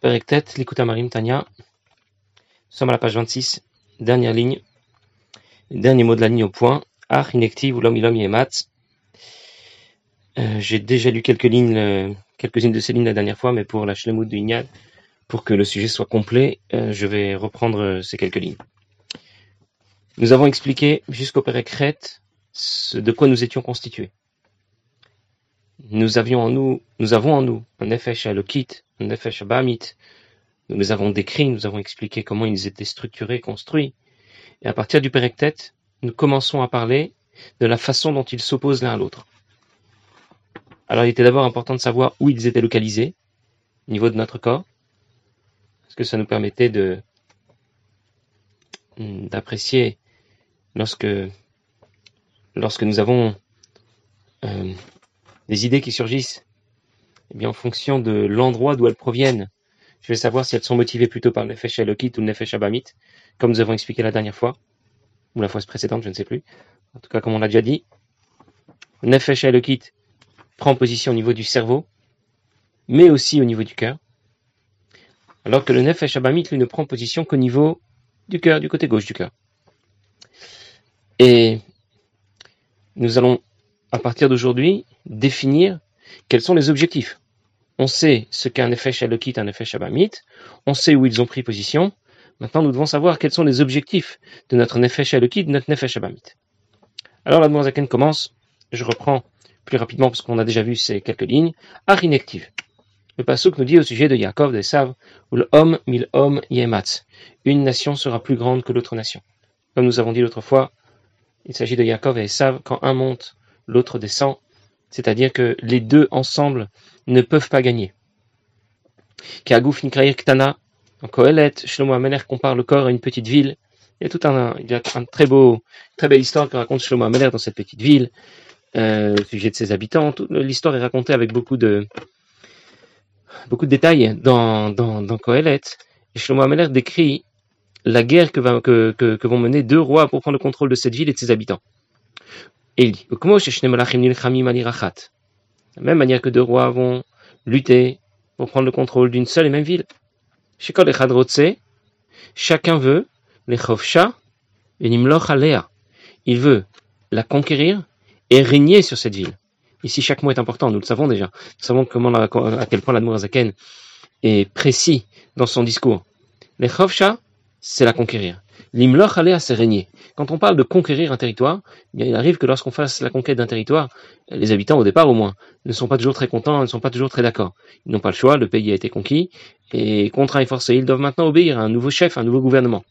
Perektet, l'écoute Marim Tania. Nous sommes à la page 26, dernière ligne, dernier mot de la ligne au point. Ach, inactive ou l'homme yemat. Euh, j'ai déjà lu quelques lignes, euh, quelques-unes de ces lignes la dernière fois, mais pour la Shlemut de Ignad, pour que le sujet soit complet, euh, je vais reprendre ces quelques lignes. Nous avons expliqué jusqu'au Perekret de quoi nous étions constitués. Nous avions en nous, nous avons en nous un Nefesh Alokit, un Nous les avons décrits, nous avons expliqué comment ils étaient structurés, construits. Et à partir du Perektet, nous commençons à parler de la façon dont ils s'opposent l'un à l'autre. Alors il était d'abord important de savoir où ils étaient localisés, au niveau de notre corps, parce que ça nous permettait de d'apprécier lorsque lorsque nous avons euh, des idées qui surgissent, eh bien, en fonction de l'endroit d'où elles proviennent, je vais savoir si elles sont motivées plutôt par le Nefesh Elokit ou le Nefesh Abamit, comme nous avons expliqué la dernière fois, ou la fois précédente, je ne sais plus. En tout cas, comme on l'a déjà dit, le Nefesh Elokit prend position au niveau du cerveau, mais aussi au niveau du cœur, alors que le Nefesh Abamit, lui, ne prend position qu'au niveau du cœur, du côté gauche du cœur. Et nous allons à partir d'aujourd'hui, définir quels sont les objectifs? On sait ce qu'est un effet un effet Shabamit, on sait où ils ont pris position. Maintenant, nous devons savoir quels sont les objectifs de notre Nefesh Shalokit, de notre Nefesh Shabamit. Alors, la Zaken commence, je reprends plus rapidement parce qu'on a déjà vu ces quelques lignes, Arinective. Le pasuk nous dit au sujet de Yaakov, de Sav, où le homme, mille hommes, yematz. Une nation sera plus grande que l'autre nation. Comme nous avons dit l'autre fois, il s'agit de Yaakov et Esav, quand un monte l'autre descend, c'est-à-dire que les deux ensemble ne peuvent pas gagner. Kagouf Ktana, en Kohelet, Shlomo Ameler compare le corps à une petite ville. Il y a tout un, il y a un très beau, très belle histoire que raconte Shlomo Ameler dans cette petite ville, euh, au sujet de ses habitants. L'histoire est racontée avec beaucoup de, beaucoup de détails dans, dans, dans Kohelet. Et Shlomo Ameler décrit la guerre que vont mener deux rois pour prendre le contrôle de cette ville et de ses habitants. Et il dit, la même manière que deux rois vont lutter pour prendre le contrôle d'une seule et même ville. Chacun veut les Il veut la conquérir et régner sur cette ville. Ici, chaque mot est important, nous le savons déjà. Nous savons comment, à quel point l'Admour Azaken est précis dans son discours. Les c'est la conquérir. L'imloch à c'est régner. Quand on parle de conquérir un territoire, eh il arrive que lorsqu'on fasse la conquête d'un territoire, les habitants, au départ au moins, ne sont pas toujours très contents, ne sont pas toujours très d'accord. Ils n'ont pas le choix, le pays a été conquis, et contraint et forcé, ils doivent maintenant obéir à un nouveau chef, à un nouveau gouvernement.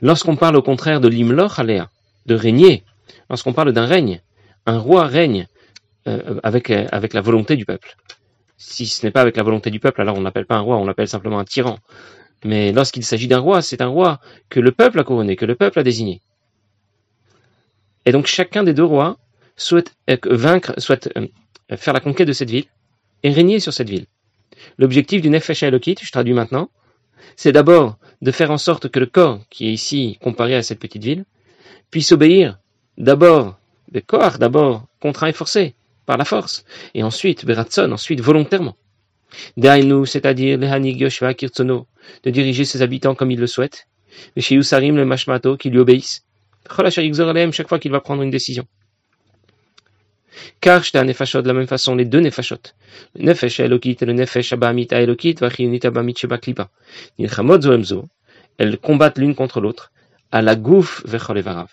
Lorsqu'on parle au contraire de l'imloch aléa, de régner, lorsqu'on parle d'un règne, un roi règne euh, avec, euh, avec la volonté du peuple. Si ce n'est pas avec la volonté du peuple, alors on n'appelle pas un roi, on l'appelle simplement un tyran. Mais lorsqu'il s'agit d'un roi, c'est un roi que le peuple a couronné, que le peuple a désigné. Et donc chacun des deux rois souhaite euh, vaincre, souhaite euh, faire la conquête de cette ville et régner sur cette ville. L'objectif du Nefesh Elokit, je traduis maintenant, c'est d'abord de faire en sorte que le corps, qui est ici comparé à cette petite ville, puisse obéir d'abord, de corps, d'abord contraint et forcé par la force, et ensuite, Beratson, ensuite volontairement. Dainu, c'est-à-dire les Hanig Yoshua Kirtsono, de diriger ses habitants comme il le souhaite, les Shiyusarim, le Mashmato, qui lui obéissent, chaque fois qu'il va prendre une décision. Un nefashot de la même façon, les deux nefashot, le nefesh elokit et le nefesh abamit elokit, vachiyunit abamit shebaklipa, zoemzo, elles combattent l'une contre l'autre, à la gouf vecholevarav,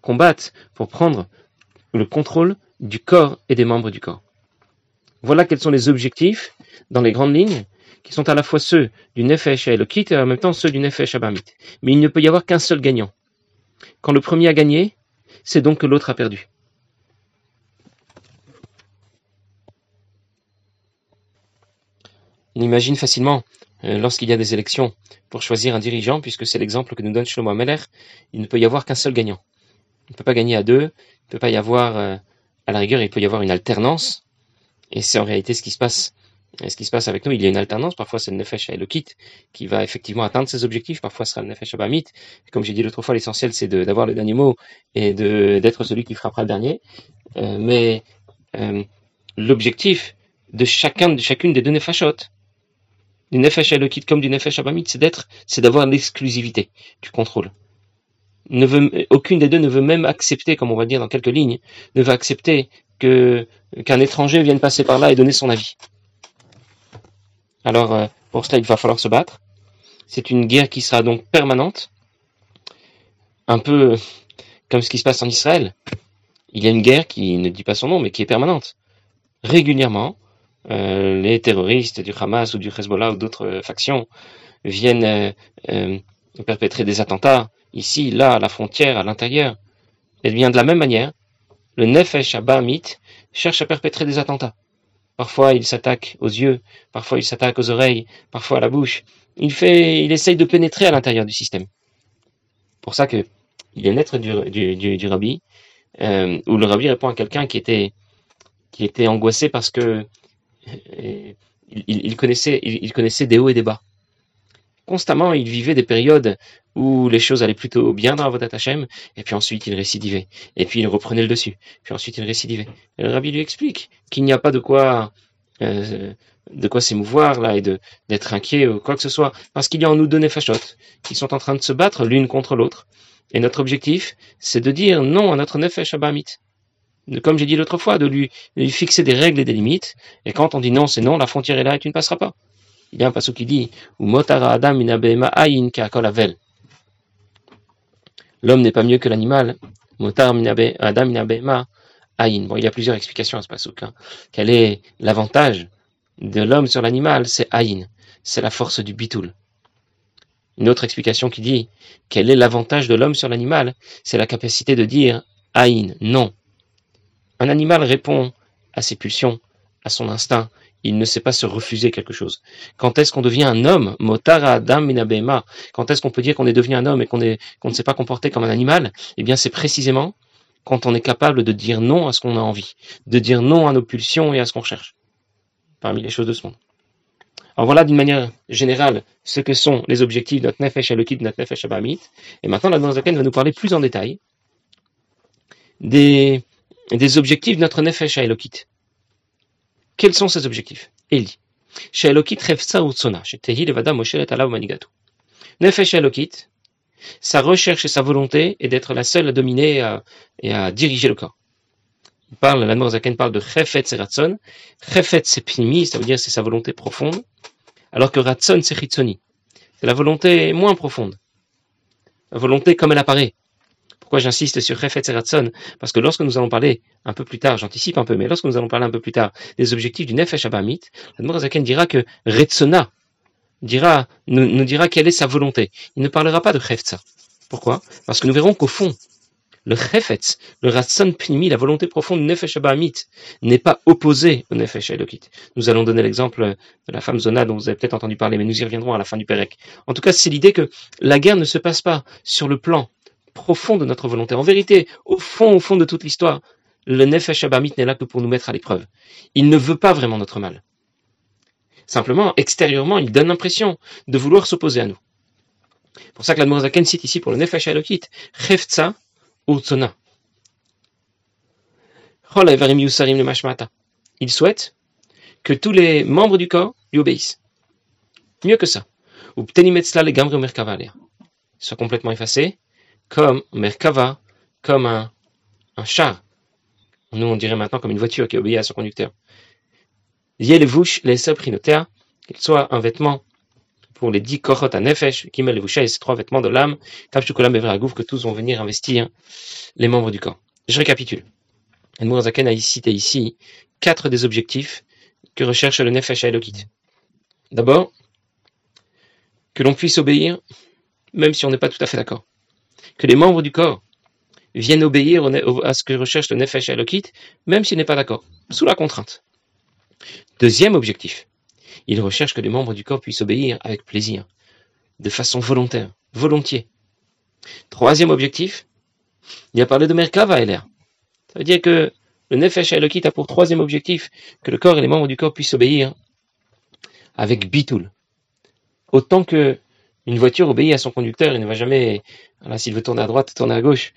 combattent pour prendre le contrôle du corps et des membres du corps. Voilà quels sont les objectifs, dans les grandes lignes, qui sont à la fois ceux du Nefesh Elokit et en même temps ceux du Nefesh Abamit. Mais il ne peut y avoir qu'un seul gagnant. Quand le premier a gagné, c'est donc que l'autre a perdu. On imagine facilement, euh, lorsqu'il y a des élections, pour choisir un dirigeant, puisque c'est l'exemple que nous donne Shlomo Ameler, il ne peut y avoir qu'un seul gagnant. Il ne peut pas gagner à deux, il ne peut pas y avoir, euh, à la rigueur, il peut y avoir une alternance, et c'est en réalité ce qui se passe. Ce qui se passe avec nous, il y a une alternance. Parfois, c'est le Nefesh Elokit qui va effectivement atteindre ses objectifs. Parfois, ce sera le Nefesh Abamit. Comme j'ai dit l'autre fois, l'essentiel, c'est d'avoir le dernier mot et d'être celui qui frappera le dernier. Euh, mais euh, l'objectif de chacun, de chacune des deux Nefashot, du Nefesh Elokit comme du Nefesh Abamit, c'est d'être, c'est d'avoir l'exclusivité du contrôle. Aucune des deux ne veut même accepter, comme on va dire dans quelques lignes, ne veut accepter que qu'un étranger vienne passer par là et donner son avis. Alors, euh, pour cela, il va falloir se battre. C'est une guerre qui sera donc permanente, un peu comme ce qui se passe en Israël. Il y a une guerre qui ne dit pas son nom, mais qui est permanente. Régulièrement, euh, les terroristes du Hamas ou du Hezbollah ou d'autres euh, factions viennent euh, perpétrer des attentats ici, là, à la frontière, à l'intérieur. Et bien de la même manière, le Nefesh Abamit cherche à perpétrer des attentats. Parfois, il s'attaque aux yeux, parfois il s'attaque aux oreilles, parfois à la bouche. Il fait, il essaye de pénétrer à l'intérieur du système. Pour ça que il est naître du, du, du, rabbi, où le rabbi répond à quelqu'un qui était, qui était angoissé parce que il, connaissait, il, connaissait des hauts et des bas. Constamment, il vivait des périodes où les choses allaient plutôt bien dans Avodat Hashem, et puis ensuite il récidivait, et puis il reprenait le dessus, puis ensuite il récidivait. Rabbi lui explique qu'il n'y a pas de quoi, euh, de quoi s'émouvoir là et d'être inquiet ou quoi que ce soit, parce qu'il y a en nous deux néfachotes qui sont en train de se battre l'une contre l'autre. Et notre objectif, c'est de dire non à notre nefesh abamit comme j'ai dit l'autre fois, de lui, fixer des règles et des limites. Et quand on dit non, c'est non, la frontière est là et tu ne passeras pas. Il y a un passage qui dit L'homme n'est pas mieux que l'animal. Motar Adam. Bon, il y a plusieurs explications à ce passage. Hein. Quel est l'avantage de l'homme sur l'animal? C'est ayin. C'est la force du bitoul. Une autre explication qui dit quel est l'avantage de l'homme sur l'animal? C'est la capacité de dire ayin, non. Un animal répond à ses pulsions, à son instinct. Il ne sait pas se refuser quelque chose. Quand est-ce qu'on devient un homme? Motara Adam Minabema. Quand est-ce qu'on peut dire qu'on est devenu un homme et qu'on ne s'est pas comporté comme un animal? Eh bien, c'est précisément quand on est capable de dire non à ce qu'on a envie, de dire non à nos pulsions et à ce qu'on cherche. Parmi les choses de ce monde. Alors voilà d'une manière générale ce que sont les objectifs de notre Nefesh Elokit, de notre Nefesh Abamit. Et maintenant, la Zaken va nous parler plus en détail des des objectifs de notre Nefesh Elokit. Quels sont ces objectifs? Eli. Chez Elokit Refsa Utsona, chez Tehi Levada Moshelet Alav Manigatu. Nefesh Elokit, sa recherche et sa volonté est d'être la seule à dominer et à, diriger le corps. Il parle, la Zaken parle de Chefet c'est Ratson. Chefet c'est Pnimi, ça veut dire c'est sa volonté profonde, alors que Ratson c'est. C'est la volonté moins profonde. La volonté comme elle apparaît. Pourquoi j'insiste sur Refet Ratson Parce que lorsque nous allons parler un peu plus tard, j'anticipe un peu, mais lorsque nous allons parler un peu plus tard des objectifs du Nefesh Abamit, Zaken dira que Retsona dira, nous, dira quelle est sa volonté. Il ne parlera pas de Hefza. Pourquoi? Parce que nous verrons qu'au fond, le Chefetz, le Ratson Pnimi, la volonté profonde du Nefesh Abamit, n'est pas opposé au Nefesh Elokit. Nous allons donner l'exemple de la femme Zona dont vous avez peut-être entendu parler, mais nous y reviendrons à la fin du Pérec. En tout cas, c'est l'idée que la guerre ne se passe pas sur le plan profond de notre volonté. En vérité, au fond, au fond de toute l'histoire, le Nefesh Abamit n'est là que pour nous mettre à l'épreuve. Il ne veut pas vraiment notre mal. Simplement, extérieurement, il donne l'impression de vouloir s'opposer à nous. pour ça que l'Admorazaken cite ici pour le Nefesh Elokit, Chefza Utsona. Il souhaite que tous les membres du corps lui obéissent. Mieux que ça. Ou Soit complètement effacés comme Merkava, comme un, un char. Nous, on dirait maintenant comme une voiture qui obéit à son conducteur. Yelevush, les qu'il soit un vêtement pour les dix korot à nefesh, qui met les ces trois vêtements de l'âme, que tous vont venir investir les membres du corps. Je récapitule. El Zaken a cité ici quatre des objectifs que recherche le nefesh Elokit. D'abord, que l'on puisse obéir, même si on n'est pas tout à fait d'accord que les membres du corps viennent obéir à ce que recherche le Nefesh Elokit, même s'il n'est pas d'accord, sous la contrainte. Deuxième objectif, il recherche que les membres du corps puissent obéir avec plaisir, de façon volontaire, volontiers. Troisième objectif, il a parlé de Merkava LR. Ça veut dire que le Nefesh Elokit a pour troisième objectif que le corps et les membres du corps puissent obéir avec Bitoul. Autant que une voiture obéit à son conducteur, il ne va jamais, s'il veut tourner à droite, tourner à gauche,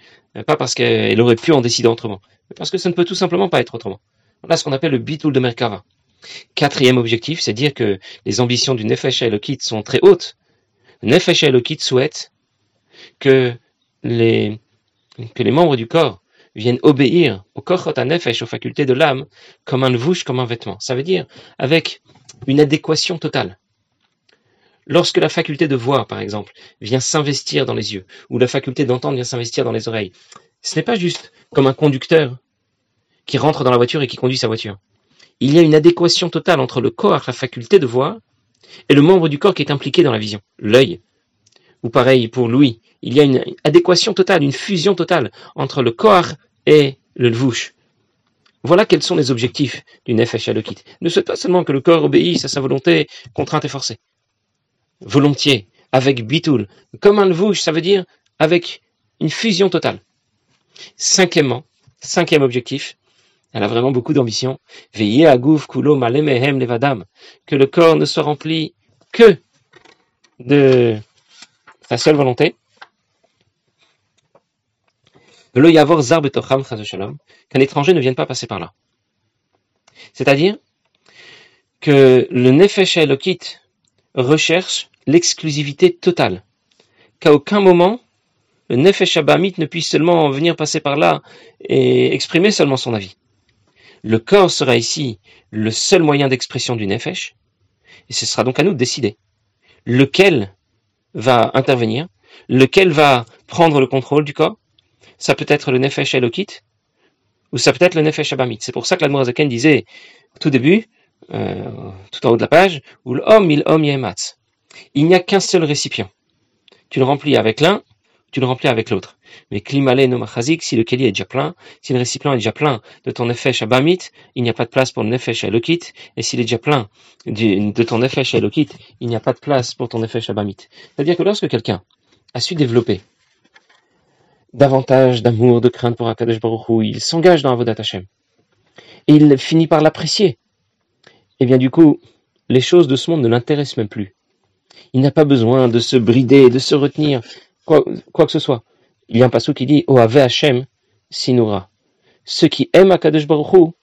pas parce qu'elle aurait pu en décider autrement, mais parce que ça ne peut tout simplement pas être autrement. Voilà ce qu'on appelle le bitoul de Merkava. Quatrième objectif, c'est dire que les ambitions du Nefesh Elokit sont très hautes. Le Nefesh Elokit souhaite que les, que les membres du corps viennent obéir au Kochot Nefesh, aux facultés de l'âme, comme un levouche, comme un vêtement. Ça veut dire avec une adéquation totale. Lorsque la faculté de voir, par exemple, vient s'investir dans les yeux, ou la faculté d'entendre vient s'investir dans les oreilles, ce n'est pas juste comme un conducteur qui rentre dans la voiture et qui conduit sa voiture. Il y a une adéquation totale entre le corps, la faculté de voir, et le membre du corps qui est impliqué dans la vision, l'œil. Ou pareil pour Louis, il y a une adéquation totale, une fusion totale entre le corps et le lvouche. Voilà quels sont les objectifs du Nefesh Alokit. Ne souhaite pas seulement que le corps obéisse à sa volonté contrainte et forcée volontiers, avec bitoul. Comme un lvouche, ça veut dire avec une fusion totale. Cinquièmement, cinquième objectif, elle a vraiment beaucoup d'ambition. Veillez à gouf kulo malemehem levadam. Que le corps ne soit rempli que de sa seule volonté. Qu'un étranger ne vienne pas passer par là. C'est-à-dire que le nefesh elokit recherche l'exclusivité totale, qu'à aucun moment le Nefesh Abamit ne puisse seulement venir passer par là et exprimer seulement son avis. Le corps sera ici le seul moyen d'expression du Nefesh, et ce sera donc à nous de décider lequel va intervenir, lequel va prendre le contrôle du corps. Ça peut être le Nefesh Elokit, ou ça peut être le Nefesh Abamit. C'est pour ça que l'Admorazaken disait au tout début, euh, tout en haut de la page, ou l'homme il homme yematz. Il n'y a qu'un seul récipient. Tu le remplis avec l'un, tu le remplis avec l'autre. Mais klimale no si le keli est déjà plein, si le récipient est déjà plein de ton nefesh abamit, il n'y a pas de place pour le nefesh elokit, et s'il est déjà plein de ton nefesh elokit, il n'y a pas de place pour ton nefesh abamit. C'est-à-dire que lorsque quelqu'un a su développer davantage d'amour, de crainte pour Akadosh Baruch Hu, il s'engage dans Avodat Hashem, et il finit par l'apprécier, et eh bien du coup, les choses de ce monde ne l'intéressent même plus. Il n'a pas besoin de se brider, de se retenir, quoi, que ce soit. Il y a un passage qui dit Oave Hashem sinura. Ceux qui aiment Akadosh Baruch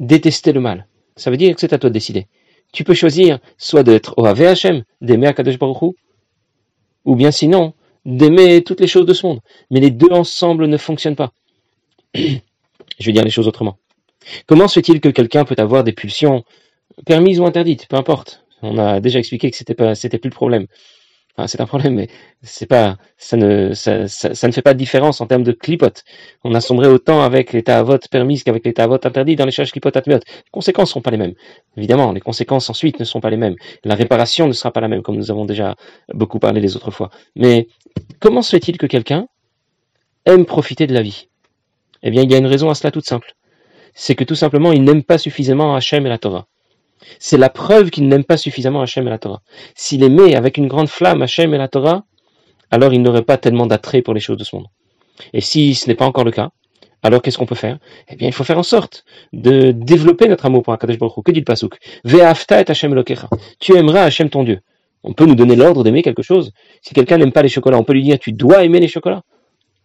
détester le mal. Ça veut dire que c'est à toi de décider. Tu peux choisir soit d'être Oave Hashem, d'aimer Akadosh Baruch ou bien sinon d'aimer toutes les choses de ce monde. Mais les deux ensemble ne fonctionnent pas. Je vais dire les choses autrement. Comment se fait-il que quelqu'un peut avoir des pulsions permises ou interdites, peu importe, on a déjà expliqué que c'était pas, c'était plus le problème. C'est un problème, mais c'est pas, ça ne, ça, ça, ne fait pas de différence en termes de clipote. On a sombré autant avec l'état à vote permis qu'avec l'état à vote interdit dans les charges clipote atmiot. Les conséquences ne sont pas les mêmes. Évidemment, les conséquences ensuite ne sont pas les mêmes. La réparation ne sera pas la même, comme nous avons déjà beaucoup parlé les autres fois. Mais comment se fait-il que quelqu'un aime profiter de la vie? Eh bien, il y a une raison à cela toute simple. C'est que tout simplement, il n'aime pas suffisamment Hachem et la Torah. C'est la preuve qu'il n'aime pas suffisamment Hachem et la Torah. S'il aimait avec une grande flamme Hachem et la Torah, alors il n'aurait pas tellement d'attrait pour les choses de ce monde. Et si ce n'est pas encore le cas, alors qu'est-ce qu'on peut faire? Eh bien, il faut faire en sorte de développer notre amour pour Akadosh Baruch Hu. Que dit le Pasuk? Ve'afta et Hachem lokecha. Tu aimeras Hachem ton Dieu. On peut nous donner l'ordre d'aimer quelque chose. Si quelqu'un n'aime pas les chocolats, on peut lui dire tu dois aimer les chocolats.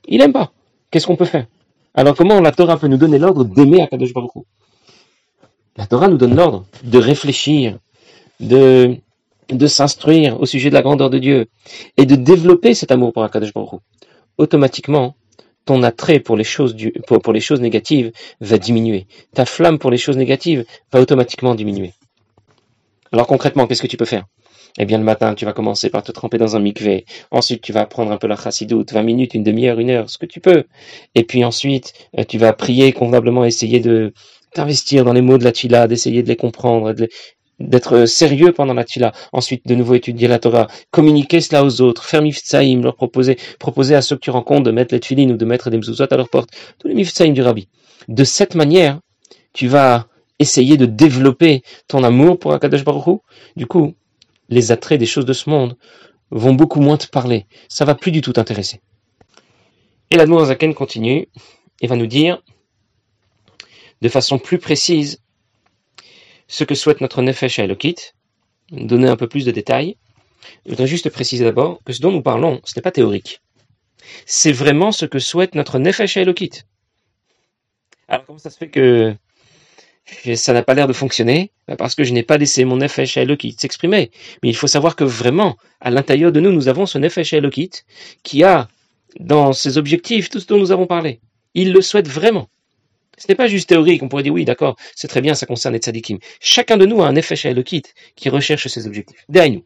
Il n'aime pas. Qu'est-ce qu'on peut faire? Alors comment la Torah peut nous donner l'ordre d'aimer Akadosh Baruch Hu? La Torah nous donne l'ordre de réfléchir, de, de s'instruire au sujet de la grandeur de Dieu et de développer cet amour pour Akadosh Baruch Automatiquement, ton attrait pour les choses du, pour, les choses négatives va diminuer. Ta flamme pour les choses négatives va automatiquement diminuer. Alors concrètement, qu'est-ce que tu peux faire? Eh bien, le matin, tu vas commencer par te tremper dans un mikvé. Ensuite, tu vas prendre un peu la chassidoute, 20 minutes, une demi-heure, une heure, ce que tu peux. Et puis ensuite, euh, tu vas prier convenablement, essayer de, d'investir dans les mots de la d'essayer de les comprendre, d'être sérieux pendant la Tila. Ensuite, de nouveau étudier la Torah, communiquer cela aux autres, faire miftsaïm, leur proposer, proposer à ceux que tu rencontres de mettre les tfilines ou de mettre des mzuzot à leur porte, tous les miftsaïm du rabbi. De cette manière, tu vas essayer de développer ton amour pour Akadosh Baruch. Du coup, les attraits des choses de ce monde vont beaucoup moins te parler. Ça va plus du tout t'intéresser. Et l'Admour Zaken continue et va nous dire de façon plus précise ce que souhaite notre Nefesh Elokit, donner un peu plus de détails. Je voudrais juste préciser d'abord que ce dont nous parlons, ce n'est pas théorique. C'est vraiment ce que souhaite notre Nefesh Elokit. Alors comment ça se fait que ça n'a pas l'air de fonctionner, bah, parce que je n'ai pas laissé mon Nefesh Elokit s'exprimer. Mais il faut savoir que vraiment, à l'intérieur de nous, nous avons ce Nefesh Elokit qui a dans ses objectifs tout ce dont nous avons parlé. Il le souhaite vraiment. Ce n'est pas juste théorique, on pourrait dire oui, d'accord, c'est très bien, ça concerne les tzadikim. Chacun de nous a un Nefesh Elokit qui recherche ses objectifs. Derrière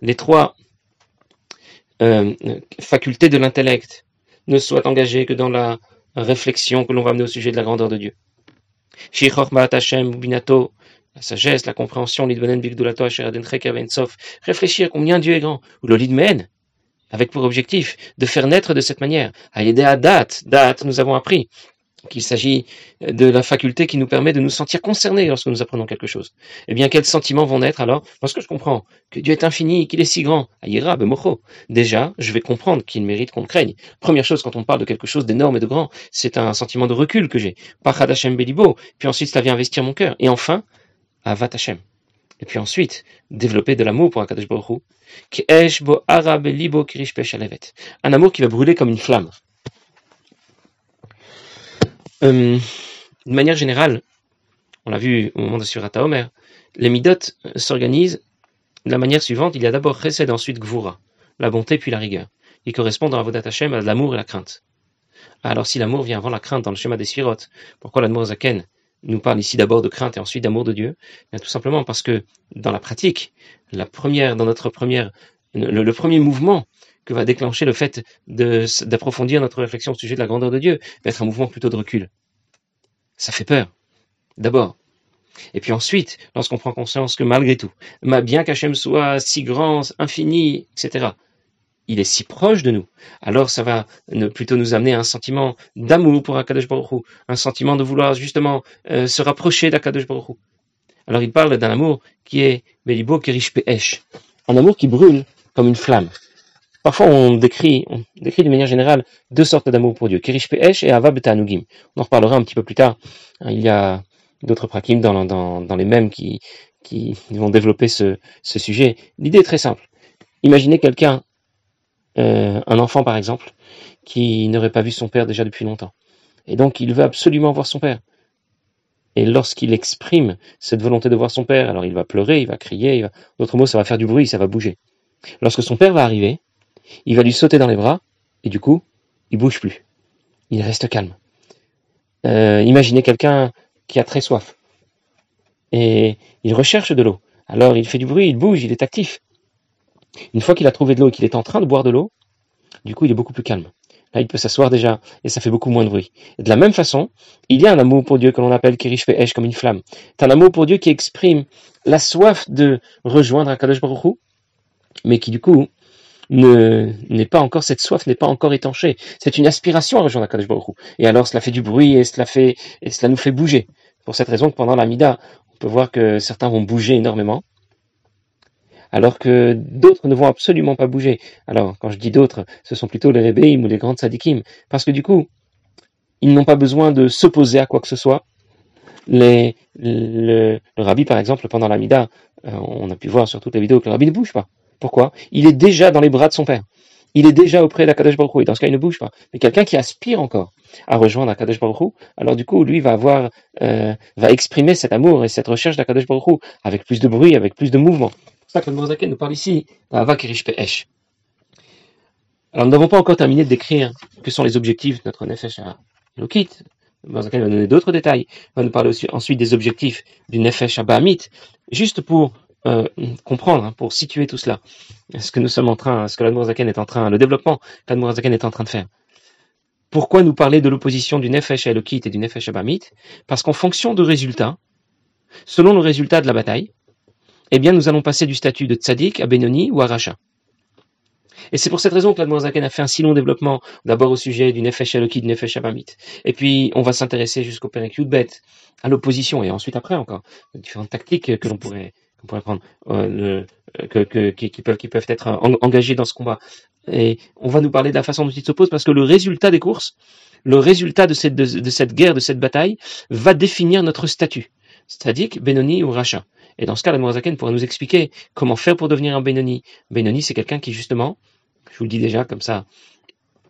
Les trois euh, facultés de l'intellect ne soient engagées que dans la réflexion que l'on va amener au sujet de la grandeur de Dieu. La sagesse, la compréhension, réfléchir combien Dieu est grand, ou le avec pour objectif de faire naître de cette manière. À aider à date, date, nous avons appris qu'il s'agit de la faculté qui nous permet de nous sentir concernés lorsque nous apprenons quelque chose. Eh bien, quels sentiments vont naître alors? Lorsque je comprends que Dieu est infini, qu'il est si grand, Ayira, Bemocho, déjà, je vais comprendre qu'il mérite qu'on le craigne. Première chose, quand on parle de quelque chose d'énorme et de grand, c'est un sentiment de recul que j'ai. Pachad Hashem Belibo, puis ensuite, cela vient investir mon cœur. Et enfin, Avat Hashem. Et puis ensuite, développer de l'amour pour Akadosh Baruch un amour qui va brûler comme une flamme. Euh, de manière générale, on l'a vu au moment de Surata Omer, les midot s'organisent de la manière suivante. Il y a d'abord Chesed, ensuite Gvura, la bonté puis la rigueur, qui correspondent dans la Vodat Hashem à l'amour et la crainte. Alors si l'amour vient avant la crainte dans le schéma des Sphirot, pourquoi l'Admor Zaken nous parle ici d'abord de crainte et ensuite d'amour de Dieu Tout simplement parce que dans la pratique, la première, dans notre première, le, premier mouvement que va déclencher le fait d'approfondir notre réflexion au sujet de la grandeur de Dieu va être un mouvement plutôt de recul. Ça fait peur, d'abord. Et puis ensuite, lorsqu'on prend conscience que malgré tout, bien qu'Hachem soit si grand, infini, etc., il est si proche de nous, alors ça va plutôt nous amener à un sentiment d'amour pour Akadosh Baruch un sentiment de vouloir justement euh, se rapprocher d'Akadosh Baruch. Alors il parle d'un amour qui est Belibo Kerish Pe'esh, un amour qui brûle comme une flamme. Parfois on décrit, on décrit de manière générale deux sortes d'amour pour Dieu, Kerish Pe'esh et Ava Betanugim. On en reparlera un petit peu plus tard. Il y a d'autres prakim dans, les mêmes qui, vont développer ce sujet. L'idée est très simple. Imaginez quelqu'un euh, un enfant par exemple, qui n'aurait pas vu son père déjà depuis longtemps. Et donc il veut absolument voir son père. Et lorsqu'il exprime cette volonté de voir son père, alors il va pleurer, il va crier, d'autres mots, ça va faire du bruit, ça va bouger. Lorsque son père va arriver, il va lui sauter dans les bras, et du coup, il bouge plus. Il reste calme. Euh, imaginez quelqu'un qui a très soif. Et il recherche de l'eau. Alors il fait du bruit, il bouge, il est actif. Une fois qu'il a trouvé de l'eau et qu'il est en train de boire de l'eau, du coup, il est beaucoup plus calme. Là, il peut s'asseoir déjà et ça fait beaucoup moins de bruit. de la même façon, il y a un amour pour Dieu que l'on appelle Kirish Pe'esh comme une flamme. C'est un amour pour Dieu qui exprime la soif de rejoindre Akadosh Baruch Hu, mais qui du coup n'est pas encore cette soif n'est pas encore étanchée. C'est une aspiration à rejoindre Akadosh Baruch Hu. Et alors, cela fait du bruit et cela et cela nous fait bouger. Pour cette raison que pendant la Mida, on peut voir que certains vont bouger énormément alors que d'autres ne vont absolument pas bouger. Alors, quand je dis d'autres, ce sont plutôt les rébéim ou les grandes sadikim, parce que du coup, ils n'ont pas besoin de s'opposer à quoi que ce soit. Le, rabbi, par exemple, pendant la Mida, euh, on a pu voir sur toutes les vidéos que le rabbi ne bouge pas. Pourquoi? Il est déjà dans les bras de son père. Il est déjà auprès d'Akadosh Baruch Hu, et dans ce cas, il ne bouge pas. Mais quelqu'un qui aspire encore à rejoindre Akadosh Baruch Hu, alors du coup, lui va avoir, euh, va exprimer cet amour et cette recherche d'Akadosh Baruch avec plus de bruit, avec plus de mouvement. C'est ça que le nous parle ici Alors, nous n'avons pas encore terminé de décrire que sont les objectifs de notre Nefesh Elokit. Le va nous donner d'autres détails. Il va nous parler aussi ensuite des objectifs du Nefesh Abahamit, juste pour euh, comprendre, hein, pour situer tout cela. Ce que nous sommes en train, ce que l'Admorazaken est en train, le développement que l'Admorazaken est en train de faire. Pourquoi nous parler de l'opposition du Nefesh Elokit et du Nefesh Abahamit Parce qu'en fonction de résultats, selon le résultat de la bataille, eh bien, nous allons passer du statut de tzaddik à Benoni ou à Racha. Et c'est pour cette raison que l'Admorazaken a fait un si long développement, d'abord au sujet du Nefesh Eloki, du Nefesh Abamit. Et puis, on va s'intéresser jusqu'au Perek Yudbet, à l'opposition, et ensuite après encore, différentes tactiques que l'on pourrait, prendre, euh, que, que, qui, peuvent, qui peuvent être engagées dans ce combat. Et on va nous parler de la façon dont ils s'opposent, parce que le résultat des courses, le résultat de cette, de, cette guerre, de cette bataille, va définir notre statut. C'est-à-dire Benoni ou Racha. Et dans ce cas, la Mourazaken pourra nous expliquer comment faire pour devenir un Benoni. Benoni, c'est quelqu'un qui, justement, je vous le dis déjà, comme ça,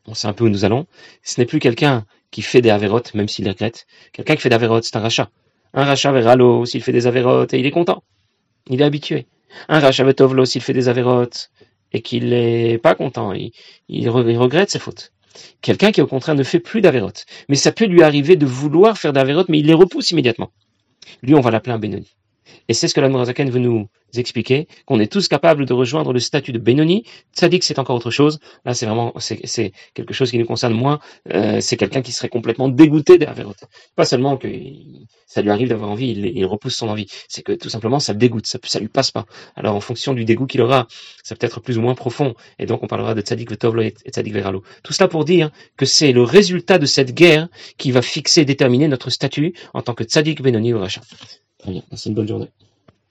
on sait un peu où nous allons, ce n'est plus quelqu'un qui fait des avérotes, même s'il les regrette. Quelqu'un qui fait des avérotes, c'est un rachat. Un rachat vers Allo, s'il fait des avérotes, et il est content. Il est habitué. Un rachat vers Tovlo, s'il fait des avérotes, et qu'il n'est pas content, il, il, regrette ses fautes. Quelqu'un qui au contraire ne fait plus d'avérotes. Mais ça peut lui arriver de vouloir faire d'avérotes, mais il les repousse immédiatement. Lui, on va l'appeler un Benoni. Et c'est ce que l'Admorazaken veut nous expliquer, qu'on est tous capables de rejoindre le statut de Benoni. que c'est encore autre chose. Là, c'est vraiment, c'est quelque chose qui nous concerne moins. Euh, c'est quelqu'un qui serait complètement dégoûté des Averot. Pas seulement que ça lui arrive d'avoir envie, il, repousse son envie. C'est que tout simplement, ça le dégoûte, ça, ça lui passe pas. Alors, en fonction du dégoût qu'il aura, ça peut être plus ou moins profond. Et donc, on parlera de Tzadik Vetovlo et Tzadik Veralo. Tout cela pour dire que c'est le résultat de cette guerre qui va fixer déterminer notre statut en tant que Tzadik Benoni ou Racha. Très bien, c'est une bonne journée.